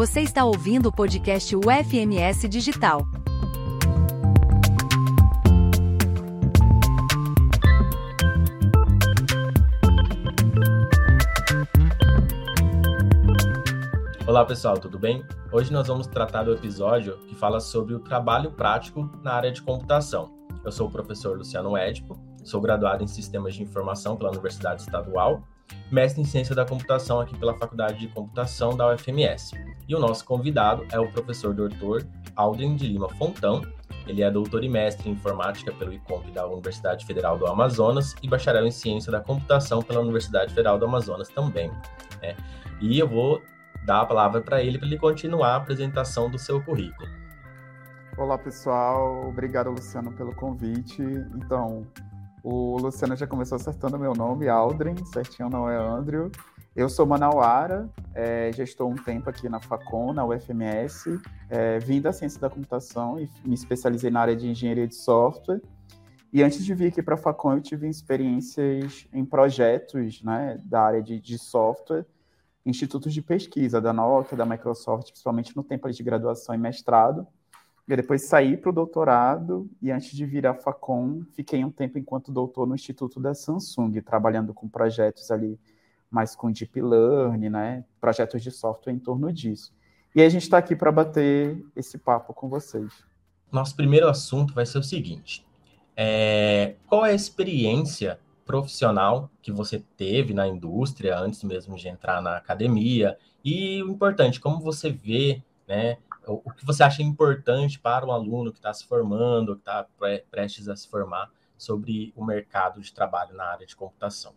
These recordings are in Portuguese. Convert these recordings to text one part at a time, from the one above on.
Você está ouvindo o podcast UFMS Digital. Olá pessoal, tudo bem? Hoje nós vamos tratar do episódio que fala sobre o trabalho prático na área de computação. Eu sou o professor Luciano Edipo, sou graduado em Sistemas de Informação pela Universidade Estadual, mestre em Ciência da Computação aqui pela Faculdade de Computação da UFMS. E o nosso convidado é o professor doutor Aldrin de Lima Fontão. Ele é doutor e mestre em Informática pelo ICOMP da Universidade Federal do Amazonas e bacharel em Ciência da Computação pela Universidade Federal do Amazonas também. Né? E eu vou dar a palavra para ele para ele continuar a apresentação do seu currículo. Olá, pessoal. Obrigado, Luciano, pelo convite. Então, o Luciano já começou acertando meu nome, Aldrin, certinho não é Andrew. Eu sou manauara, é, já estou um tempo aqui na Facom, na UFMS, é, vim da ciência da computação e me especializei na área de engenharia de software. E antes de vir aqui para a Facom, eu tive experiências em projetos né, da área de, de software, institutos de pesquisa da Nokia, da Microsoft, principalmente no tempo de graduação e mestrado. E depois saí para o doutorado e antes de vir à Facom, fiquei um tempo enquanto doutor no Instituto da Samsung, trabalhando com projetos ali mais com deep learning, né? Projetos de software em torno disso. E a gente está aqui para bater esse papo com vocês. Nosso primeiro assunto vai ser o seguinte: é, qual é a experiência profissional que você teve na indústria antes mesmo de entrar na academia e o importante, como você vê, né, o, que você acha importante para um aluno que está se formando, que está prestes a se formar sobre o mercado de trabalho na área de computação.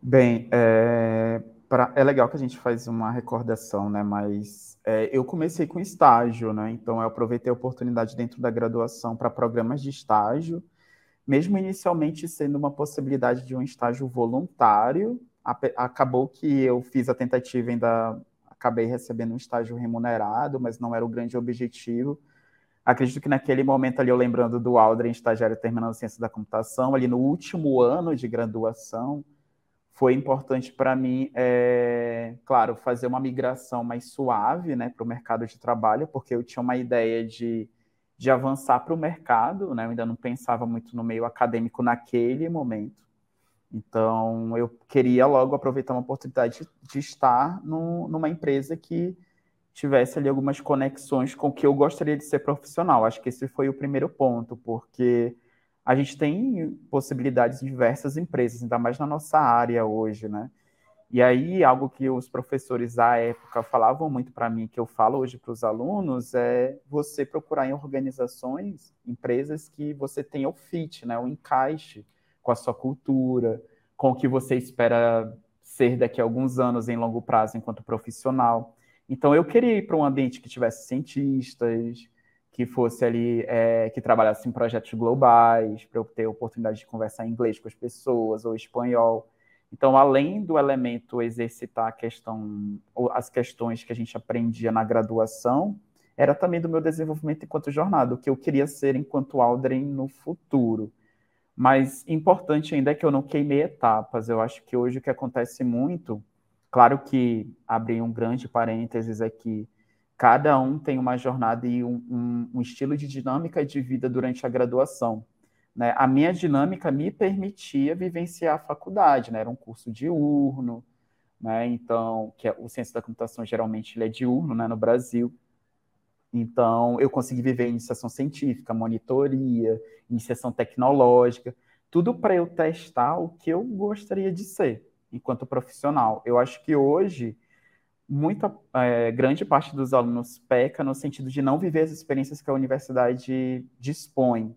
Bem, é, pra, é legal que a gente faz uma recordação, né? Mas é, eu comecei com estágio, né? Então eu aproveitei a oportunidade dentro da graduação para programas de estágio mesmo inicialmente sendo uma possibilidade de um estágio voluntário, acabou que eu fiz a tentativa ainda acabei recebendo um estágio remunerado, mas não era o grande objetivo. Acredito que naquele momento ali, eu lembrando do Aldrin, estagiário terminando ciência da computação, ali no último ano de graduação, foi importante para mim, é, claro, fazer uma migração mais suave né, para o mercado de trabalho, porque eu tinha uma ideia de de avançar para o mercado, né? Eu ainda não pensava muito no meio acadêmico naquele momento. Então, eu queria logo aproveitar uma oportunidade de, estar no, numa empresa que tivesse ali algumas conexões com o que eu gostaria de ser profissional. Acho que esse foi o primeiro ponto, porque a gente tem possibilidades em diversas empresas, ainda mais na nossa área hoje, né? E aí, algo que os professores à época falavam muito para mim, que eu falo hoje para os alunos, é você procurar em organizações, empresas que você tenha o fit, né, o encaixe com a sua cultura, com o que você espera ser daqui a alguns anos em longo prazo enquanto profissional. Então, eu queria ir para um ambiente que tivesse cientistas, que fosse ali, é, que trabalhasse em projetos globais, para eu ter a oportunidade de conversar em inglês com as pessoas, ou espanhol então, além do elemento exercitar a questão, as questões que a gente aprendia na graduação, era também do meu desenvolvimento enquanto jornada, o que eu queria ser enquanto Aldrin no futuro. Mas importante ainda é que eu não queimei etapas. Eu acho que hoje o que acontece muito, claro que abri um grande parênteses aqui, cada um tem uma jornada e um, um, um estilo de dinâmica de vida durante a graduação. Né? A minha dinâmica me permitia vivenciar a faculdade, né? era um curso diurno, né? então, que é, o ciência da computação geralmente é diurno né? no Brasil. Então, eu consegui viver iniciação científica, monitoria, iniciação tecnológica, tudo para eu testar o que eu gostaria de ser enquanto profissional. Eu acho que hoje, muita é, grande parte dos alunos peca no sentido de não viver as experiências que a universidade dispõe,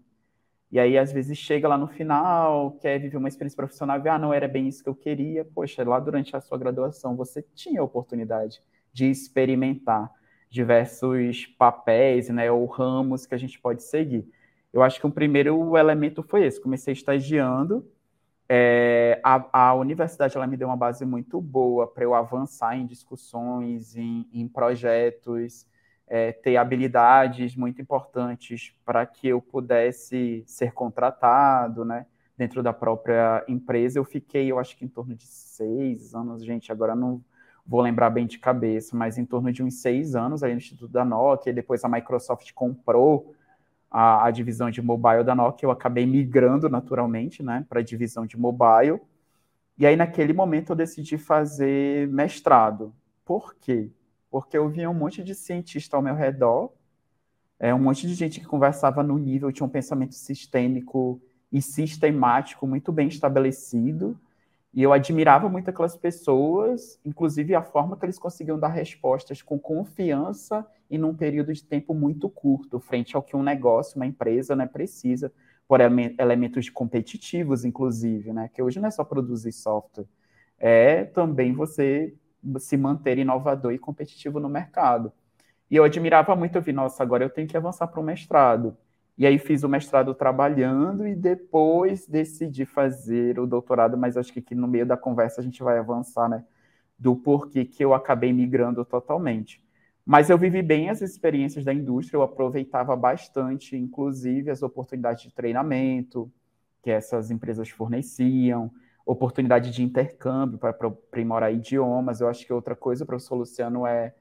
e aí, às vezes, chega lá no final, quer viver uma experiência profissional e ah, não era bem isso que eu queria. Poxa, lá durante a sua graduação você tinha a oportunidade de experimentar diversos papéis, né, ou ramos que a gente pode seguir. Eu acho que o primeiro elemento foi esse. Comecei estagiando. É, a, a, universidade ela me deu uma base muito boa para eu avançar em discussões, em, em projetos, é, ter habilidades muito importantes para que eu pudesse ser contratado, né? Dentro da própria empresa, eu fiquei, eu acho que em torno de seis anos, gente, agora não vou lembrar bem de cabeça, mas em torno de uns seis anos aí no Instituto da Nokia, e depois a Microsoft comprou a, a divisão de mobile da Nokia, eu acabei migrando naturalmente né, para a divisão de mobile. E aí, naquele momento, eu decidi fazer mestrado. Por quê? Porque eu via um monte de cientista ao meu redor, é, um monte de gente que conversava no nível, tinha um pensamento sistêmico e sistemático muito bem estabelecido, e eu admirava muito aquelas pessoas, inclusive a forma que eles conseguiam dar respostas com confiança e num período de tempo muito curto, frente ao que um negócio, uma empresa, né, precisa, por elementos competitivos, inclusive, né, que hoje não é só produzir software, é também você se manter inovador e competitivo no mercado. E eu admirava muito, eu vi, nossa, agora eu tenho que avançar para o mestrado. E aí fiz o mestrado trabalhando e depois decidi fazer o doutorado, mas acho que aqui no meio da conversa a gente vai avançar, né? Do porquê que eu acabei migrando totalmente. Mas eu vivi bem as experiências da indústria, eu aproveitava bastante, inclusive, as oportunidades de treinamento que essas empresas forneciam, oportunidade de intercâmbio para aprimorar idiomas. Eu acho que outra coisa, professor Luciano, é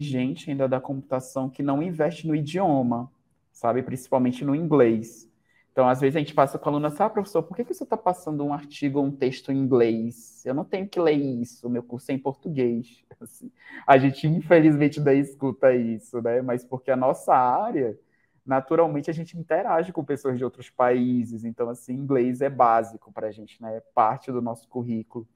gente ainda da computação que não investe no idioma sabe? Principalmente no inglês. Então, às vezes a gente passa com a aluna, ah, professor, por que, que você está passando um artigo ou um texto em inglês? Eu não tenho que ler isso, meu curso é em português. Assim, a gente, infelizmente, daí escuta isso, né? Mas porque a nossa área, naturalmente, a gente interage com pessoas de outros países. Então, assim, inglês é básico para a gente, né? É parte do nosso currículo.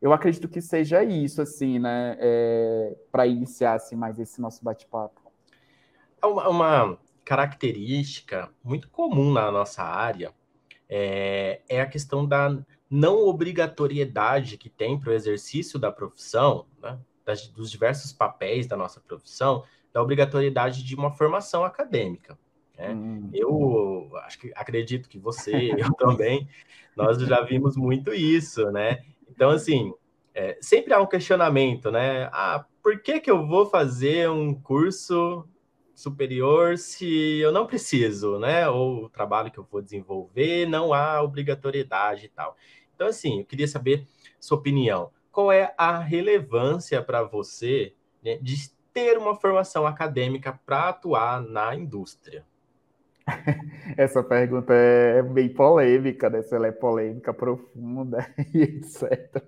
Eu acredito que seja isso, assim, né? É, para iniciar assim, mais esse nosso bate-papo. É uma, uma característica muito comum na nossa área é, é a questão da não obrigatoriedade que tem para o exercício da profissão, né, das, dos diversos papéis da nossa profissão, da obrigatoriedade de uma formação acadêmica. Né? Hum. Eu acho que acredito que você, eu também, nós já vimos muito isso, né? Então, assim, é, sempre há um questionamento, né? Ah, por que, que eu vou fazer um curso superior se eu não preciso, né? Ou o trabalho que eu vou desenvolver, não há obrigatoriedade e tal. Então, assim, eu queria saber sua opinião. Qual é a relevância para você né, de ter uma formação acadêmica para atuar na indústria? Essa pergunta é bem polêmica, né? Se ela é polêmica, profunda e etc.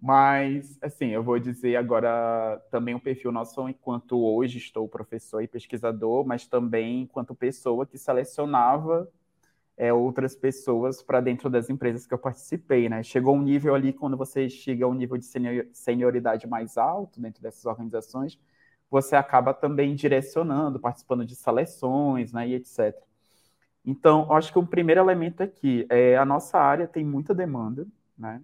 Mas, assim, eu vou dizer agora também um perfil nosso enquanto hoje estou professor e pesquisador, mas também enquanto pessoa que selecionava é, outras pessoas para dentro das empresas que eu participei, né? Chegou um nível ali, quando você chega a um nível de senioridade mais alto dentro dessas organizações, você acaba também direcionando, participando de seleções, né, e etc. Então, acho que o primeiro elemento aqui é a nossa área tem muita demanda, né?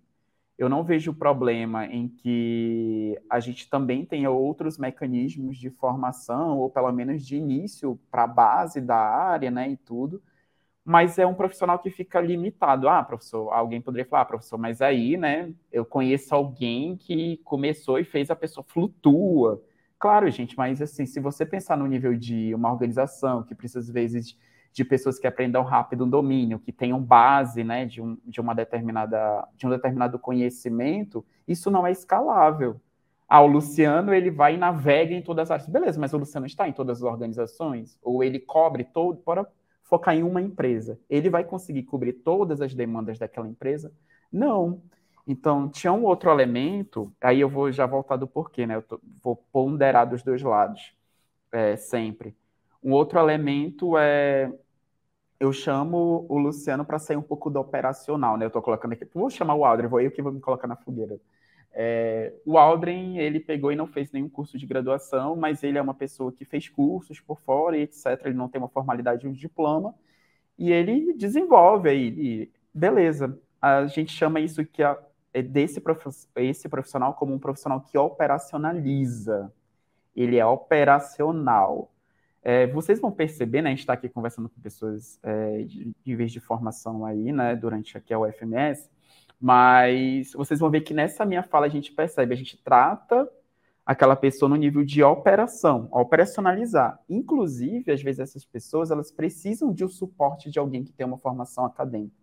Eu não vejo problema em que a gente também tenha outros mecanismos de formação, ou pelo menos de início para a base da área, né, e tudo, mas é um profissional que fica limitado. Ah, professor, alguém poderia falar, ah, professor, mas aí, né, eu conheço alguém que começou e fez a pessoa flutua. Claro, gente, mas assim, se você pensar no nível de uma organização que precisa, às vezes, de pessoas que aprendam rápido um domínio, que tenham base né, de, um, de, uma determinada, de um determinado conhecimento, isso não é escalável. Ah, o Luciano ele vai e navega em todas as áreas. Beleza, mas o Luciano está em todas as organizações? Ou ele cobre todo para focar em uma empresa? Ele vai conseguir cobrir todas as demandas daquela empresa? Não. Então, tinha um outro elemento, aí eu vou já voltar do porquê, né? Eu tô, vou ponderar dos dois lados, é, sempre. Um outro elemento é eu chamo o Luciano para sair um pouco do operacional, né? Eu estou colocando aqui, vou chamar o Aldrin, vou eu que vou me colocar na fogueira. É, o Aldrin, ele pegou e não fez nenhum curso de graduação, mas ele é uma pessoa que fez cursos por fora e etc. Ele não tem uma formalidade de um diploma e ele desenvolve aí. beleza, a gente chama isso que é desse prof, esse profissional como um profissional que operacionaliza. Ele é operacional. É, vocês vão perceber, né, a gente está aqui conversando com pessoas é, de níveis de formação aí, né, durante aqui a UFMS, mas vocês vão ver que nessa minha fala a gente percebe, a gente trata aquela pessoa no nível de operação, operacionalizar. Inclusive, às vezes essas pessoas, elas precisam de um suporte de alguém que tem uma formação acadêmica.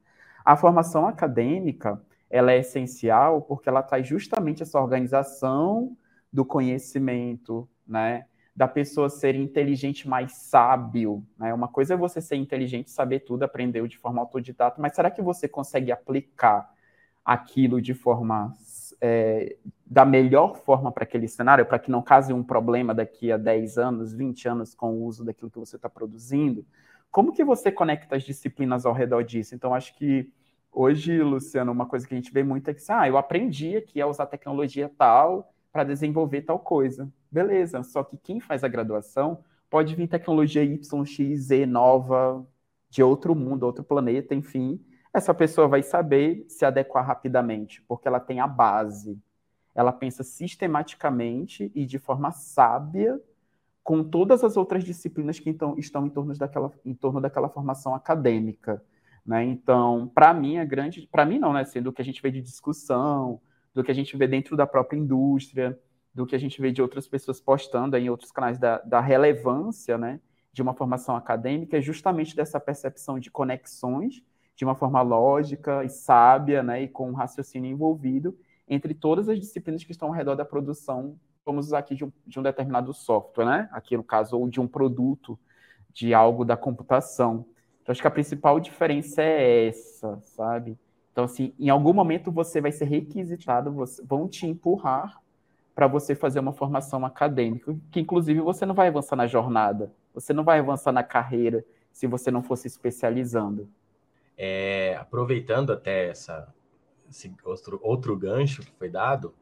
A formação acadêmica, ela é essencial porque ela traz justamente essa organização do conhecimento, né? Da pessoa ser inteligente mais sábio, né? Uma coisa é você ser inteligente, saber tudo, aprendeu de forma autodidata, mas será que você consegue aplicar aquilo de forma é, da melhor forma para aquele cenário, para que não cause um problema daqui a 10 anos, 20 anos com o uso daquilo que você está produzindo? Como que você conecta as disciplinas ao redor disso? Então, acho que hoje, Luciano, uma coisa que a gente vê muito é que, ah, eu aprendi aqui a usar tecnologia tal para desenvolver tal coisa. Beleza, só que quem faz a graduação pode vir tecnologia Y, X, Z nova, de outro mundo, outro planeta, enfim. Essa pessoa vai saber se adequar rapidamente, porque ela tem a base. Ela pensa sistematicamente e de forma sábia com todas as outras disciplinas que então, estão em torno daquela, em torno daquela formação acadêmica. Né? Então, para mim, a grande. Para mim, não, né? Assim, do que a gente vê de discussão, do que a gente vê dentro da própria indústria, do que a gente vê de outras pessoas postando em outros canais da, da relevância né, de uma formação acadêmica, é justamente dessa percepção de conexões de uma forma lógica e sábia, né, e com um raciocínio envolvido entre todas as disciplinas que estão ao redor da produção vamos usar aqui de um, de um determinado software, né? Aqui no caso, ou de um produto, de algo da computação. Então, acho que a principal diferença é essa, sabe? Então, assim, em algum momento você vai ser requisitado, você, vão te empurrar para você fazer uma formação acadêmica, que inclusive você não vai avançar na jornada, você não vai avançar na carreira se você não for se especializando. É, aproveitando até essa, esse outro, outro gancho que foi dado,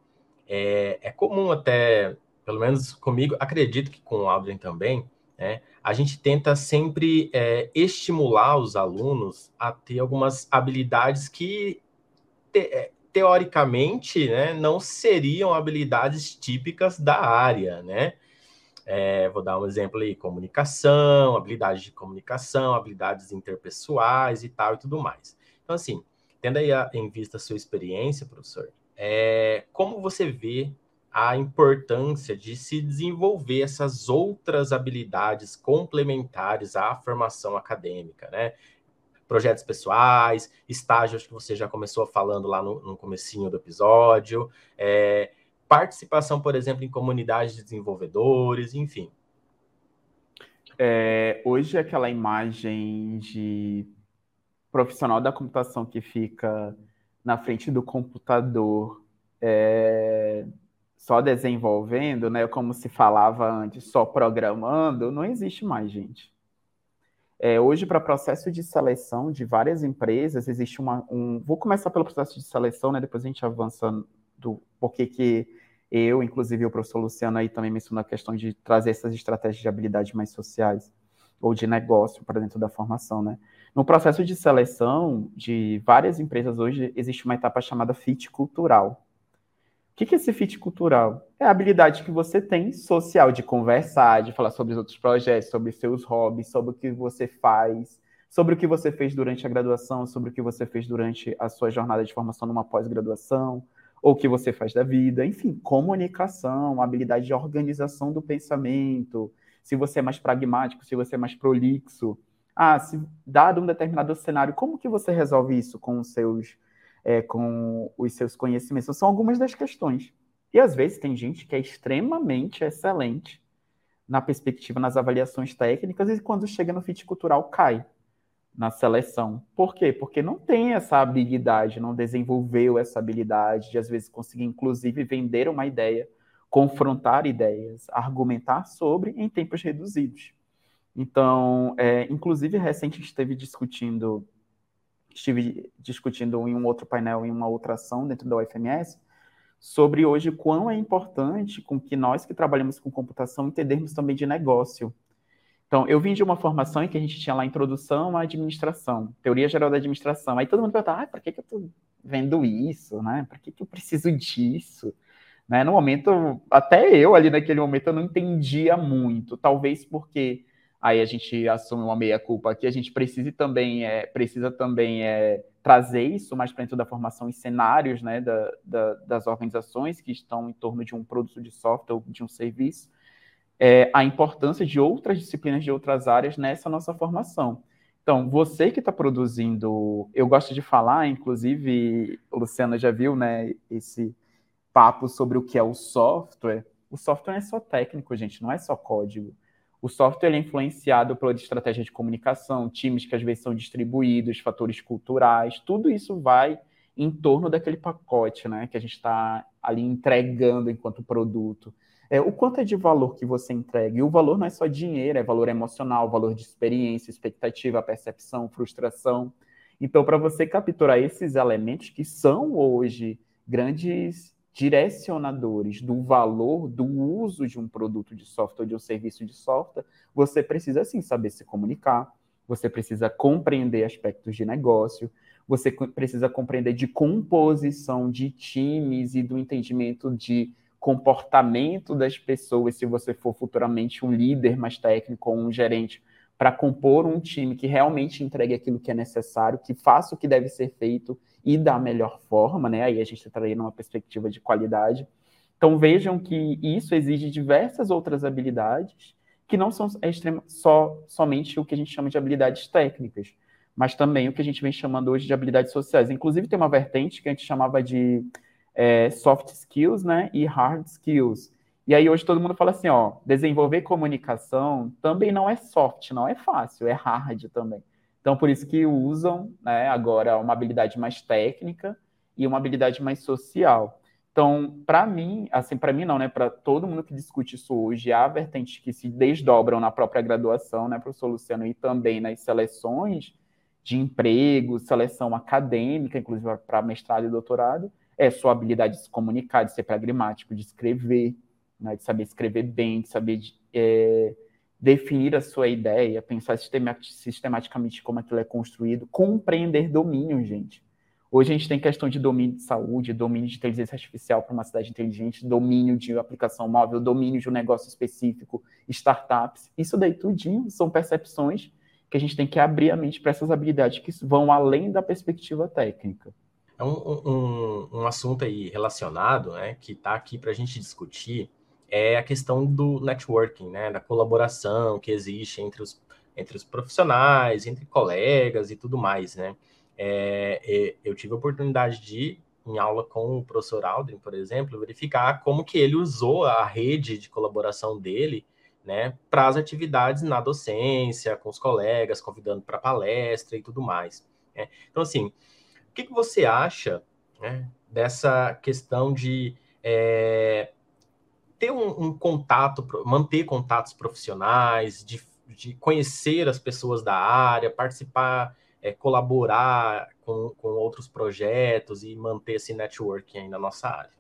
é, é comum até, pelo menos comigo, acredito que com o Aldrin também, né, a gente tenta sempre é, estimular os alunos a ter algumas habilidades que, te, é, teoricamente, né, não seriam habilidades típicas da área, né? É, vou dar um exemplo aí: comunicação, habilidades de comunicação, habilidades interpessoais e tal e tudo mais. Então, assim, tendo aí a, em vista a sua experiência, professor, é, como você vê a importância de se desenvolver essas outras habilidades complementares à formação acadêmica, né? Projetos pessoais, estágios que você já começou falando lá no, no comecinho do episódio, é, participação, por exemplo, em comunidades de desenvolvedores, enfim. É, hoje aquela imagem de profissional da computação que fica na frente do computador é, só desenvolvendo, né, como se falava antes, só programando, não existe mais, gente. É, hoje, para processo de seleção de várias empresas, existe uma, um... Vou começar pelo processo de seleção, né, depois a gente avança do porquê que eu, inclusive o professor Luciano aí também mencionou a questão de trazer essas estratégias de habilidades mais sociais ou de negócio para dentro da formação, né? No processo de seleção de várias empresas hoje, existe uma etapa chamada fit cultural. O que é esse fit cultural? É a habilidade que você tem social de conversar, de falar sobre os outros projetos, sobre seus hobbies, sobre o que você faz, sobre o que você fez durante a graduação, sobre o que você fez durante a sua jornada de formação numa pós-graduação, ou o que você faz da vida, enfim, comunicação, habilidade de organização do pensamento, se você é mais pragmático, se você é mais prolixo, ah, se dado um determinado cenário, como que você resolve isso com os seus, é, com os seus conhecimentos? São algumas das questões. E às vezes tem gente que é extremamente excelente na perspectiva, nas avaliações técnicas, e quando chega no fit cultural cai na seleção. Por quê? Porque não tem essa habilidade, não desenvolveu essa habilidade de, às vezes, conseguir, inclusive, vender uma ideia, confrontar ideias, argumentar sobre em tempos reduzidos. Então, é, inclusive, recente esteve discutindo, estive discutindo em um outro painel, em uma outra ação dentro da UFMS, sobre hoje quão é importante com que nós que trabalhamos com computação entendermos também de negócio. Então, eu vim de uma formação em que a gente tinha lá introdução à administração, teoria geral da administração. Aí todo mundo pergunta, ah, para que, que eu estou vendo isso, né? Para que, que eu preciso disso? Né? No momento, até eu ali naquele momento eu não entendia muito, talvez porque aí a gente assume uma meia-culpa aqui, a gente precisa também, é, precisa também é, trazer isso mais para dentro da formação em cenários né, da, da, das organizações que estão em torno de um produto de software ou de um serviço, é, a importância de outras disciplinas de outras áreas nessa nossa formação. Então, você que está produzindo, eu gosto de falar, inclusive, o Luciano já viu, né, esse papo sobre o que é o software. O software é só técnico, gente, não é só código. O software é influenciado pela estratégia de comunicação, times que às vezes são distribuídos, fatores culturais, tudo isso vai em torno daquele pacote, né, que a gente está ali entregando enquanto produto. É, o quanto é de valor que você entrega? E o valor não é só dinheiro, é valor emocional, valor de experiência, expectativa, percepção, frustração. Então, para você capturar esses elementos que são hoje grandes direcionadores do valor do uso de um produto de software de um serviço de software, você precisa sim saber se comunicar, você precisa compreender aspectos de negócio, você precisa compreender de composição de times e do entendimento de comportamento das pessoas, se você for futuramente um líder mais técnico ou um gerente, para compor um time que realmente entregue aquilo que é necessário, que faça o que deve ser feito e da melhor forma, né? Aí a gente está numa perspectiva de qualidade. Então vejam que isso exige diversas outras habilidades que não são extrema, só somente o que a gente chama de habilidades técnicas, mas também o que a gente vem chamando hoje de habilidades sociais. Inclusive tem uma vertente que a gente chamava de é, soft skills, né, e hard skills. E aí hoje todo mundo fala assim, ó, desenvolver comunicação também não é soft, não é fácil, é hard também. Então por isso que usam, né, agora uma habilidade mais técnica e uma habilidade mais social. Então, para mim, assim, para mim não, né, para todo mundo que discute isso hoje, há vertentes que se desdobram na própria graduação, né, professor Luciano, e também nas seleções de emprego, seleção acadêmica, inclusive para mestrado e doutorado, é sua habilidade de se comunicar, de ser pragmático, de escrever, né, de saber escrever bem, de saber é, definir a sua ideia, pensar sistematicamente como aquilo é construído, compreender domínio, gente. Hoje a gente tem questão de domínio de saúde, domínio de inteligência artificial para uma cidade inteligente, domínio de aplicação móvel, domínio de um negócio específico, startups. Isso daí tudinho são percepções que a gente tem que abrir a mente para essas habilidades que vão além da perspectiva técnica. É um, um, um assunto aí relacionado, né, que está aqui para a gente discutir, é a questão do networking, né, da colaboração que existe entre os, entre os profissionais, entre colegas e tudo mais, né. É, eu tive a oportunidade de, em aula com o professor Aldrin, por exemplo, verificar como que ele usou a rede de colaboração dele, né, para as atividades na docência, com os colegas, convidando para palestra e tudo mais. Né? Então, assim, que, que você acha né, dessa questão de é, ter um, um, contato, manter contatos profissionais, de, de, conhecer as pessoas da área, participar, é, colaborar com, com outros projetos e manter esse networking aí na nossa área?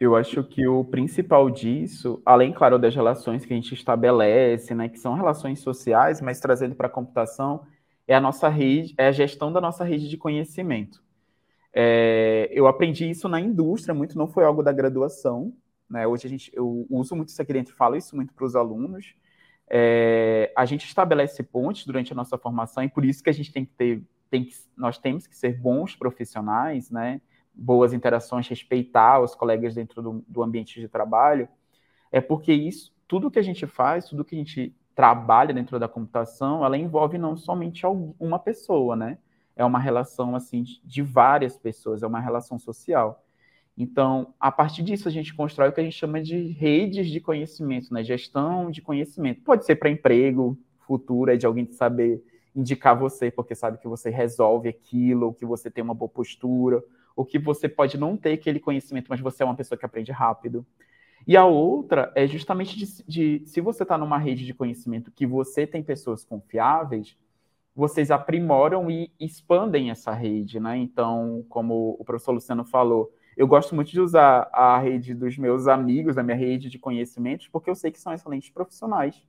Eu acho que o principal disso, além, claro, das relações que a gente estabelece, né, que são relações sociais, mas trazendo para a computação, é a nossa rede, é a gestão da nossa rede de conhecimento. É, eu aprendi isso na indústria, muito não foi algo da graduação. Né? Hoje a gente, eu uso muito isso aqui dentro, falo isso muito para os alunos. É, a gente estabelece pontes durante a nossa formação e por isso que a gente tem que ter, tem que, nós temos que ser bons profissionais, né? boas interações, respeitar os colegas dentro do, do ambiente de trabalho, é porque isso, tudo que a gente faz, tudo que a gente trabalha dentro da computação, ela envolve não somente uma pessoa, né? É uma relação assim de várias pessoas, é uma relação social. Então, a partir disso, a gente constrói o que a gente chama de redes de conhecimento, né? Gestão de conhecimento. Pode ser para emprego futuro, é de alguém saber indicar você, porque sabe que você resolve aquilo, ou que você tem uma boa postura, ou que você pode não ter aquele conhecimento, mas você é uma pessoa que aprende rápido. E a outra é justamente de, de se você está numa rede de conhecimento que você tem pessoas confiáveis, vocês aprimoram e expandem essa rede, né? Então, como o professor Luciano falou, eu gosto muito de usar a rede dos meus amigos, a minha rede de conhecimentos, porque eu sei que são excelentes profissionais,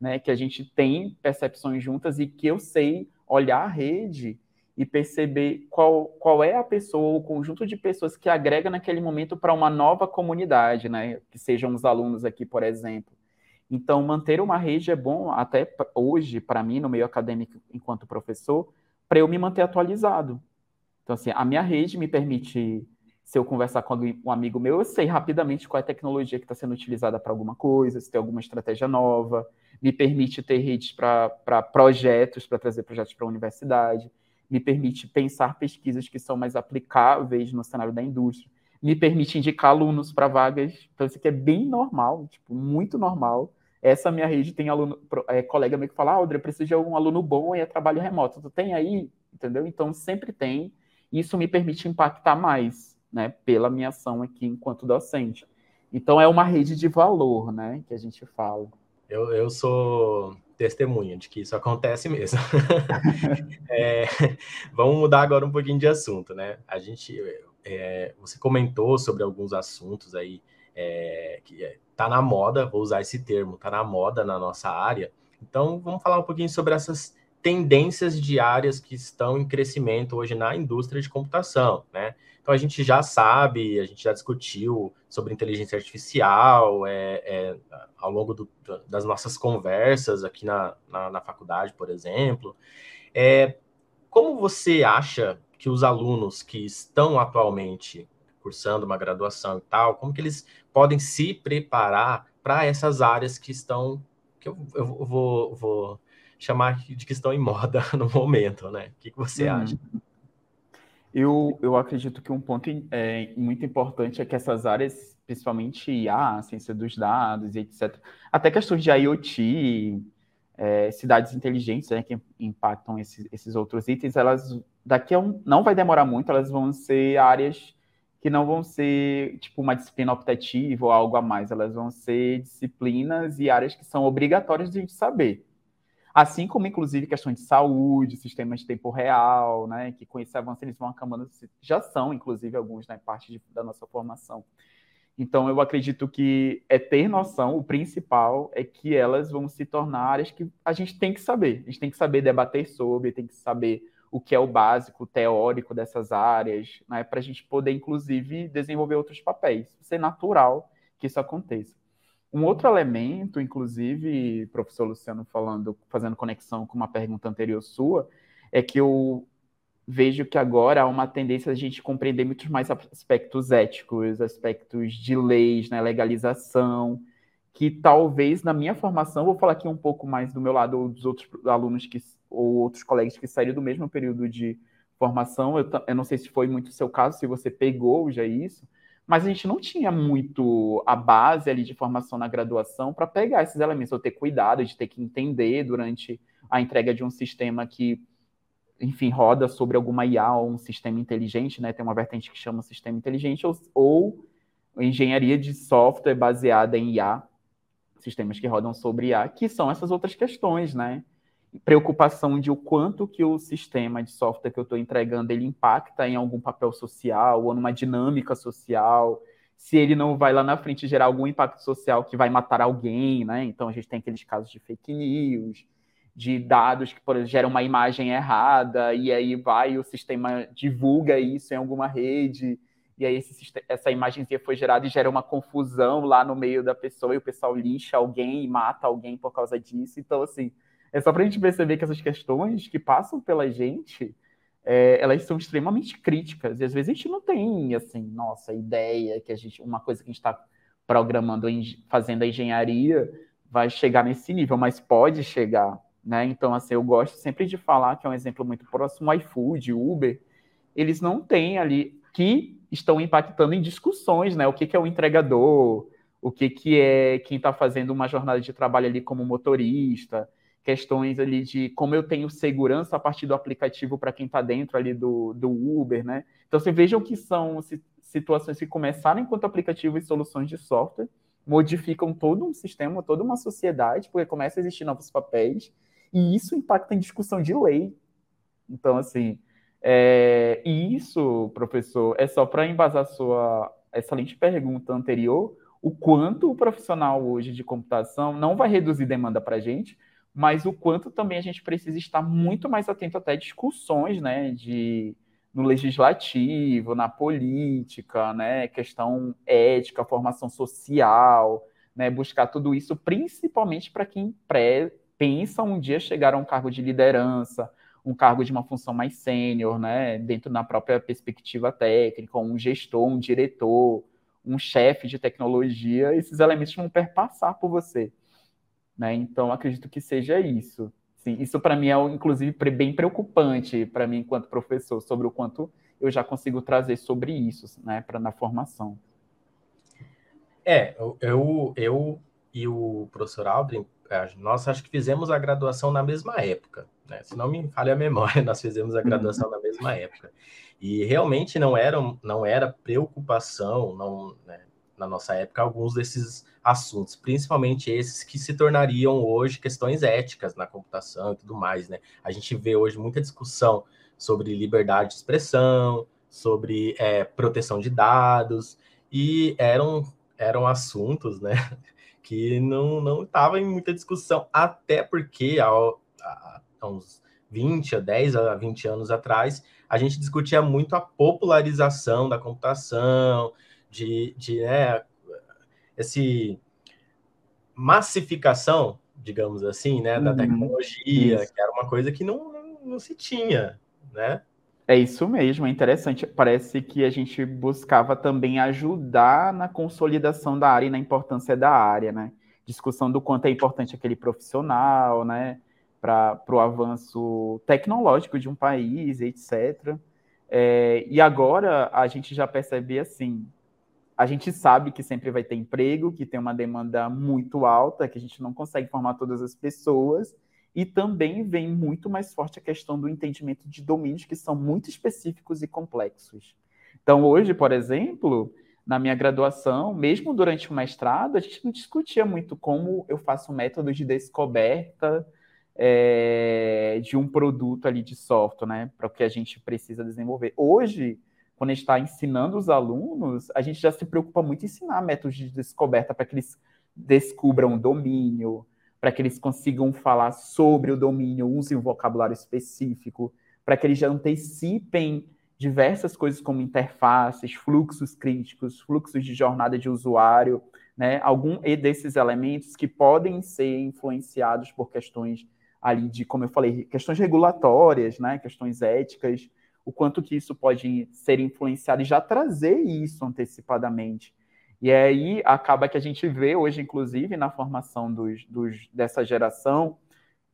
né? Que a gente tem percepções juntas e que eu sei olhar a rede e perceber qual, qual é a pessoa, o conjunto de pessoas que agrega naquele momento para uma nova comunidade, né? Que sejam os alunos aqui, por exemplo. Então, manter uma rede é bom, até hoje, para mim, no meio acadêmico, enquanto professor, para eu me manter atualizado. Então, assim, a minha rede me permite, se eu conversar com um amigo meu, eu sei rapidamente qual é a tecnologia que está sendo utilizada para alguma coisa, se tem alguma estratégia nova. me permite ter redes para projetos, para trazer projetos para a universidade, me permite pensar pesquisas que são mais aplicáveis no cenário da indústria, me permite indicar alunos para vagas. Então, isso aqui é bem normal, tipo, muito normal. Essa minha rede tem aluno, é, colega meu que fala, ah, Audrey, eu preciso de um aluno bom e é trabalho remoto. Tu tem aí? Entendeu? Então, sempre tem. Isso me permite impactar mais, né, pela minha ação aqui enquanto docente. Então, é uma rede de valor, né, que a gente fala. Eu, eu sou testemunha de que isso acontece mesmo. é, vamos mudar agora um pouquinho de assunto, né? A gente, é, você comentou sobre alguns assuntos aí é, que é, tá na moda, vou usar esse termo, tá na moda na nossa área. Então, vamos falar um pouquinho sobre essas tendências de áreas que estão em crescimento hoje na indústria de computação, né? Então a gente já sabe, a gente já discutiu sobre inteligência artificial é, é, ao longo do, das nossas conversas aqui na, na, na faculdade, por exemplo. É, como você acha que os alunos que estão atualmente cursando uma graduação e tal, como que eles podem se preparar para essas áreas que estão, que eu, eu vou, vou chamar de que estão em moda no momento, né? O que, que você uhum. acha? Eu, eu acredito que um ponto é, muito importante é que essas áreas, principalmente IA, ciência dos dados e etc., até questões de IoT, é, cidades inteligentes, né, que impactam esses, esses outros itens, elas daqui a um, não vai demorar muito, elas vão ser áreas que não vão ser tipo uma disciplina optativa ou algo a mais, elas vão ser disciplinas e áreas que são obrigatórias de a gente saber. Assim como, inclusive, questão de saúde, sistemas de tempo real, né, que com esse avanço eles vão acabando, já são, inclusive, alguns, né, parte de, da nossa formação. Então, eu acredito que é ter noção, o principal é que elas vão se tornar áreas que a gente tem que saber. A gente tem que saber debater sobre, tem que saber o que é o básico teórico dessas áreas, né, para a gente poder, inclusive, desenvolver outros papéis. Isso é natural que isso aconteça. Um outro elemento, inclusive, professor Luciano falando, fazendo conexão com uma pergunta anterior sua, é que eu vejo que agora há uma tendência a gente compreender muitos mais aspectos éticos, aspectos de leis, né, legalização, que talvez na minha formação, vou falar aqui um pouco mais do meu lado ou dos outros alunos que ou outros colegas que saíram do mesmo período de formação, eu, eu não sei se foi muito o seu caso, se você pegou já isso, mas a gente não tinha muito a base ali de formação na graduação para pegar esses elementos, ou ter cuidado de ter que entender durante a entrega de um sistema que, enfim, roda sobre alguma IA ou um sistema inteligente, né? Tem uma vertente que chama sistema inteligente, ou, ou engenharia de software baseada em IA, sistemas que rodam sobre IA, que são essas outras questões, né? Preocupação de o quanto que o sistema de software que eu estou entregando ele impacta em algum papel social ou numa dinâmica social, se ele não vai lá na frente gerar algum impacto social que vai matar alguém, né? Então a gente tem aqueles casos de fake news, de dados que, por exemplo, geram uma imagem errada e aí vai o sistema divulga isso em alguma rede e aí esse, essa imagenzinha foi gerada e gera uma confusão lá no meio da pessoa e o pessoal lixa alguém e mata alguém por causa disso. Então, assim, é só para a gente perceber que essas questões que passam pela gente, é, elas são extremamente críticas. E às vezes a gente não tem, assim, nossa, ideia que a gente, uma coisa que a gente está programando, fazendo a engenharia, vai chegar nesse nível, mas pode chegar, né? Então, assim, eu gosto sempre de falar que é um exemplo muito próximo, o iFood, Uber, eles não têm ali, que estão impactando em discussões, né? O que, que é o entregador, o que, que é quem está fazendo uma jornada de trabalho ali como motorista, questões ali de como eu tenho segurança a partir do aplicativo para quem está dentro ali do, do Uber, né? Então, vocês vejam que são situações que começaram enquanto aplicativo e soluções de software, modificam todo um sistema, toda uma sociedade, porque começa a existir novos papéis, e isso impacta em discussão de lei. Então, assim, é, e isso, professor, é só para embasar sua excelente pergunta anterior, o quanto o profissional hoje de computação não vai reduzir demanda para a gente, mas o quanto também a gente precisa estar muito mais atento até discussões, né, de no legislativo, na política, né, questão ética, formação social, né, buscar tudo isso, principalmente para quem pré, pensa um dia chegar a um cargo de liderança, um cargo de uma função mais sênior, né, dentro da própria perspectiva técnica, um gestor, um diretor, um chefe de tecnologia, esses elementos vão perpassar por você. Né? Então, acredito que seja isso. Sim, isso para mim é, inclusive, bem preocupante para mim enquanto professor, sobre o quanto eu já consigo trazer sobre isso né, na formação. É, eu, eu e o professor Aldrin, nós acho que fizemos a graduação na mesma época, né? Se não me falha a memória, nós fizemos a graduação na mesma época. E realmente não era, não era preocupação, não, né, na nossa época, alguns desses assuntos, principalmente esses que se tornariam hoje questões éticas na computação e tudo mais, né? A gente vê hoje muita discussão sobre liberdade de expressão, sobre é, proteção de dados, e eram, eram assuntos, né, que não não em muita discussão, até porque há, há uns 20 a 10 a 20 anos atrás, a gente discutia muito a popularização da computação, de, de né, esse massificação, digamos assim, né, da uhum. tecnologia, que era uma coisa que não, não, não se tinha, né? É isso mesmo, é interessante. Parece que a gente buscava também ajudar na consolidação da área e na importância da área, né? Discussão do quanto é importante aquele profissional, né? Para o avanço tecnológico de um país, etc. É, e agora a gente já percebe assim, a gente sabe que sempre vai ter emprego, que tem uma demanda muito alta, que a gente não consegue formar todas as pessoas, e também vem muito mais forte a questão do entendimento de domínios que são muito específicos e complexos. Então, hoje, por exemplo, na minha graduação, mesmo durante o mestrado, a gente não discutia muito como eu faço métodos de descoberta é, de um produto ali de software, né, para o que a gente precisa desenvolver. Hoje, quando a gente está ensinando os alunos, a gente já se preocupa muito em ensinar métodos de descoberta para que eles descubram o domínio, para que eles consigam falar sobre o domínio, usem um vocabulário específico, para que eles já antecipem diversas coisas como interfaces, fluxos críticos, fluxos de jornada de usuário, né? Algum desses elementos que podem ser influenciados por questões ali de, como eu falei, questões regulatórias, né? Questões éticas, o quanto que isso pode ser influenciado e já trazer isso antecipadamente. E aí acaba que a gente vê hoje, inclusive, na formação dos, dos, dessa geração,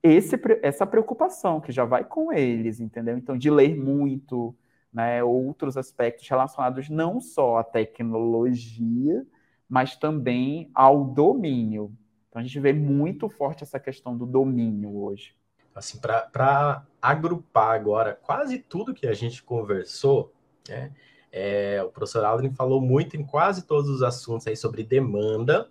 esse, essa preocupação que já vai com eles, entendeu? Então, de ler muito, né, outros aspectos relacionados não só à tecnologia, mas também ao domínio. Então, a gente vê muito forte essa questão do domínio hoje assim, para agrupar agora quase tudo que a gente conversou, né? É, o professor Aldrin falou muito em quase todos os assuntos aí sobre demanda,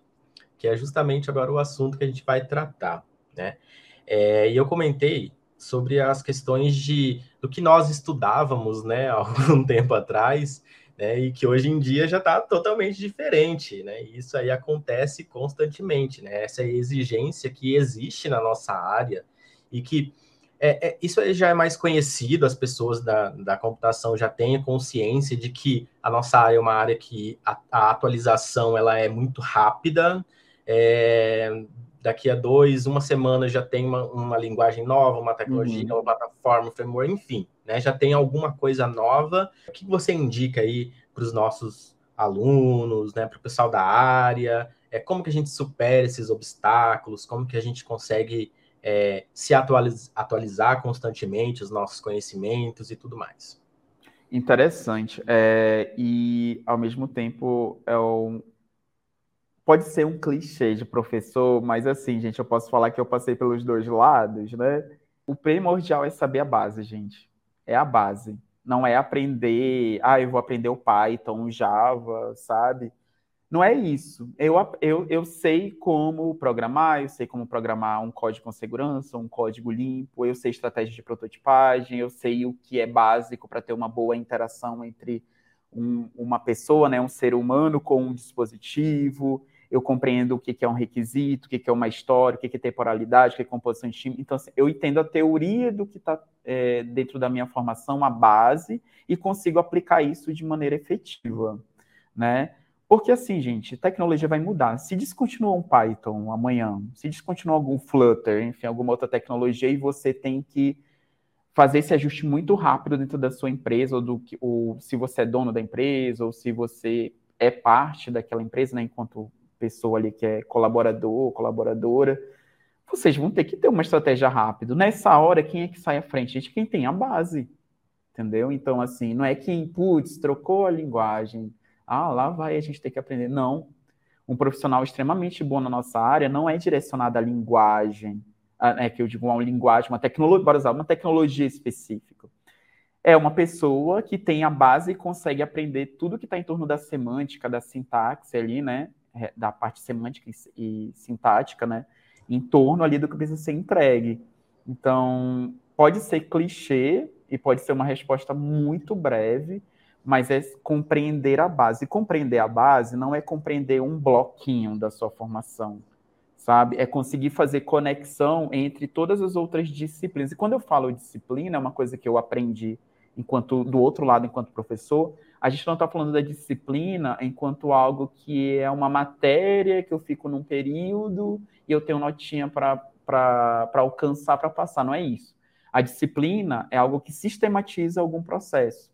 que é justamente agora o assunto que a gente vai tratar, né? É, e eu comentei sobre as questões de do que nós estudávamos, né, algum tempo atrás, né, e que hoje em dia já está totalmente diferente, né? E isso aí acontece constantemente, né? Essa exigência que existe na nossa área e que é, é, isso já é mais conhecido, as pessoas da, da computação já têm consciência de que a nossa área é uma área que a, a atualização ela é muito rápida. É, daqui a dois, uma semana já tem uma, uma linguagem nova, uma tecnologia, uhum. uma plataforma, um framework, enfim, né, já tem alguma coisa nova. O que você indica aí para os nossos alunos, né, para o pessoal da área? É, como que a gente supera esses obstáculos? Como que a gente consegue é, se atualiz, atualizar constantemente os nossos conhecimentos e tudo mais. Interessante. É, e, ao mesmo tempo, é um... pode ser um clichê de professor, mas, assim, gente, eu posso falar que eu passei pelos dois lados, né? O primordial é saber a base, gente. É a base. Não é aprender, ah, eu vou aprender o Python, o Java, sabe? Não é isso. Eu, eu, eu sei como programar, eu sei como programar um código com segurança, um código limpo, eu sei estratégia de prototipagem, eu sei o que é básico para ter uma boa interação entre um, uma pessoa, né, um ser humano com um dispositivo, eu compreendo o que, que é um requisito, o que, que é uma história, o que, que é temporalidade, o que é composição de time. Então, assim, eu entendo a teoria do que está é, dentro da minha formação, a base, e consigo aplicar isso de maneira efetiva, né? Porque assim, gente, tecnologia vai mudar. Se descontinuar um Python amanhã, se descontinuar algum Flutter, enfim, alguma outra tecnologia, e você tem que fazer esse ajuste muito rápido dentro da sua empresa, ou, do, ou se você é dono da empresa, ou se você é parte daquela empresa, né, enquanto pessoa ali que é colaborador, colaboradora, vocês vão ter que ter uma estratégia rápida. Nessa hora, quem é que sai à frente? Gente, quem tem a base. Entendeu? Então, assim, não é quem, putz, trocou a linguagem. Ah, lá vai a gente ter que aprender. Não. Um profissional extremamente bom na nossa área não é direcionado à linguagem, é que eu digo uma linguagem, uma tecnologia, bora usar uma tecnologia específica. É uma pessoa que tem a base e consegue aprender tudo que está em torno da semântica, da sintaxe ali, né? Da parte semântica e sintática, né? Em torno ali do que precisa ser entregue. Então, pode ser clichê e pode ser uma resposta muito breve, mas é compreender a base. E compreender a base não é compreender um bloquinho da sua formação sabe? É conseguir fazer conexão entre todas as outras disciplinas. E quando eu falo disciplina, é uma coisa que eu aprendi enquanto do outro lado, enquanto professor, a gente não está falando da disciplina enquanto algo que é uma matéria que eu fico num período e eu tenho notinha para alcançar, para passar. Não é isso. A disciplina é algo que sistematiza algum processo.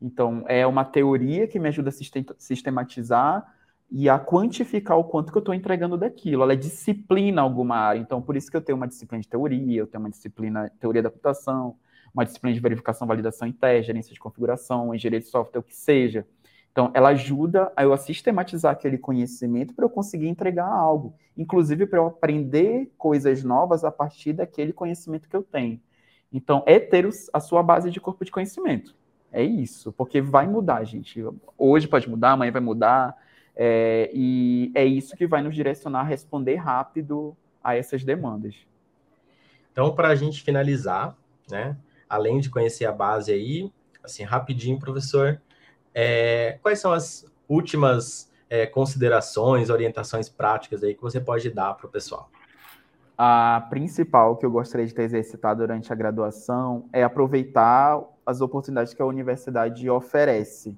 Então, é uma teoria que me ajuda a sistematizar e a quantificar o quanto que eu estou entregando daquilo. Ela é disciplina alguma área. Então, por isso que eu tenho uma disciplina de teoria, eu tenho uma disciplina de teoria da computação, uma disciplina de verificação, validação e teste, gerência de configuração, engenharia de software, o que seja. Então, ela ajuda a eu a sistematizar aquele conhecimento para eu conseguir entregar algo. Inclusive, para eu aprender coisas novas a partir daquele conhecimento que eu tenho. Então, é ter a sua base de corpo de conhecimento. É isso, porque vai mudar, gente. Hoje pode mudar, amanhã vai mudar é, e é isso que vai nos direcionar a responder rápido a essas demandas. Então, para a gente finalizar, né, além de conhecer a base aí, assim, rapidinho, professor, é, quais são as últimas é, considerações, orientações práticas aí que você pode dar para o pessoal? A principal que eu gostaria de ter exercitado durante a graduação é aproveitar as oportunidades que a universidade oferece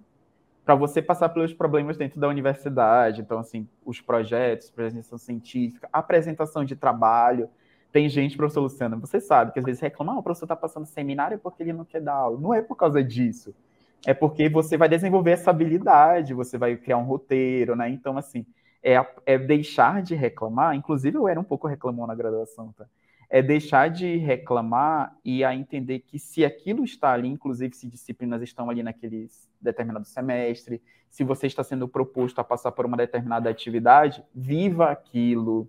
para você passar pelos problemas dentro da universidade. Então, assim, os projetos, apresentação científica, apresentação de trabalho. Tem gente, professor Luciano, você sabe que às vezes reclama, ah, o professor está passando seminário porque ele não quer dar aula. Não é por causa disso. É porque você vai desenvolver essa habilidade, você vai criar um roteiro, né? Então, assim, é, é deixar de reclamar. Inclusive, eu era um pouco reclamão na graduação, tá? é deixar de reclamar e a entender que se aquilo está ali, inclusive se disciplinas estão ali naquele determinado semestre, se você está sendo proposto a passar por uma determinada atividade, viva aquilo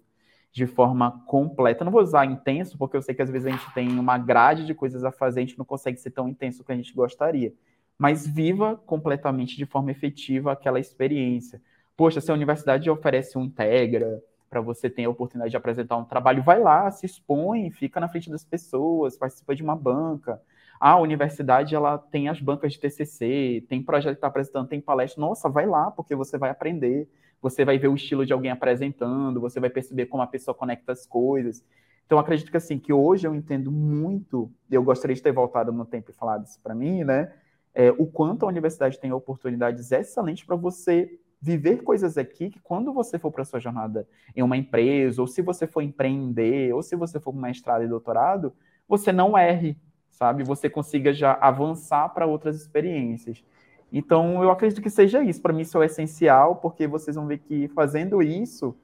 de forma completa. Eu não vou usar intenso, porque eu sei que às vezes a gente tem uma grade de coisas a fazer, a gente não consegue ser tão intenso como a gente gostaria. Mas viva completamente de forma efetiva aquela experiência. Poxa, se a universidade oferece um Integra, para você ter a oportunidade de apresentar um trabalho, vai lá, se expõe, fica na frente das pessoas, participa de uma banca. Ah, a universidade ela tem as bancas de TCC, tem projeto que está apresentando, tem palestra. Nossa, vai lá, porque você vai aprender. Você vai ver o estilo de alguém apresentando, você vai perceber como a pessoa conecta as coisas. Então, acredito que assim, que hoje eu entendo muito, eu gostaria de ter voltado no tempo e falado isso para mim, né? É, o quanto a universidade tem oportunidades excelentes para você viver coisas aqui que quando você for para sua jornada em uma empresa, ou se você for empreender, ou se você for mestrado e doutorado, você não erre, sabe? Você consiga já avançar para outras experiências. Então, eu acredito que seja isso. Para mim, isso é essencial, porque vocês vão ver que fazendo isso,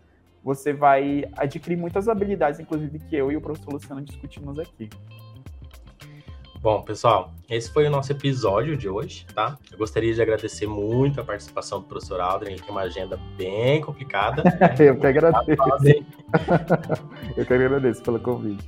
você vai adquirir muitas habilidades, inclusive que eu e o professor Luciano discutimos aqui. Bom, pessoal, esse foi o nosso episódio de hoje, tá? Eu gostaria de agradecer muito a participação do professor Aldrin, que tem uma agenda bem complicada. Eu que agradeço. Eu que agradeço pelo convite.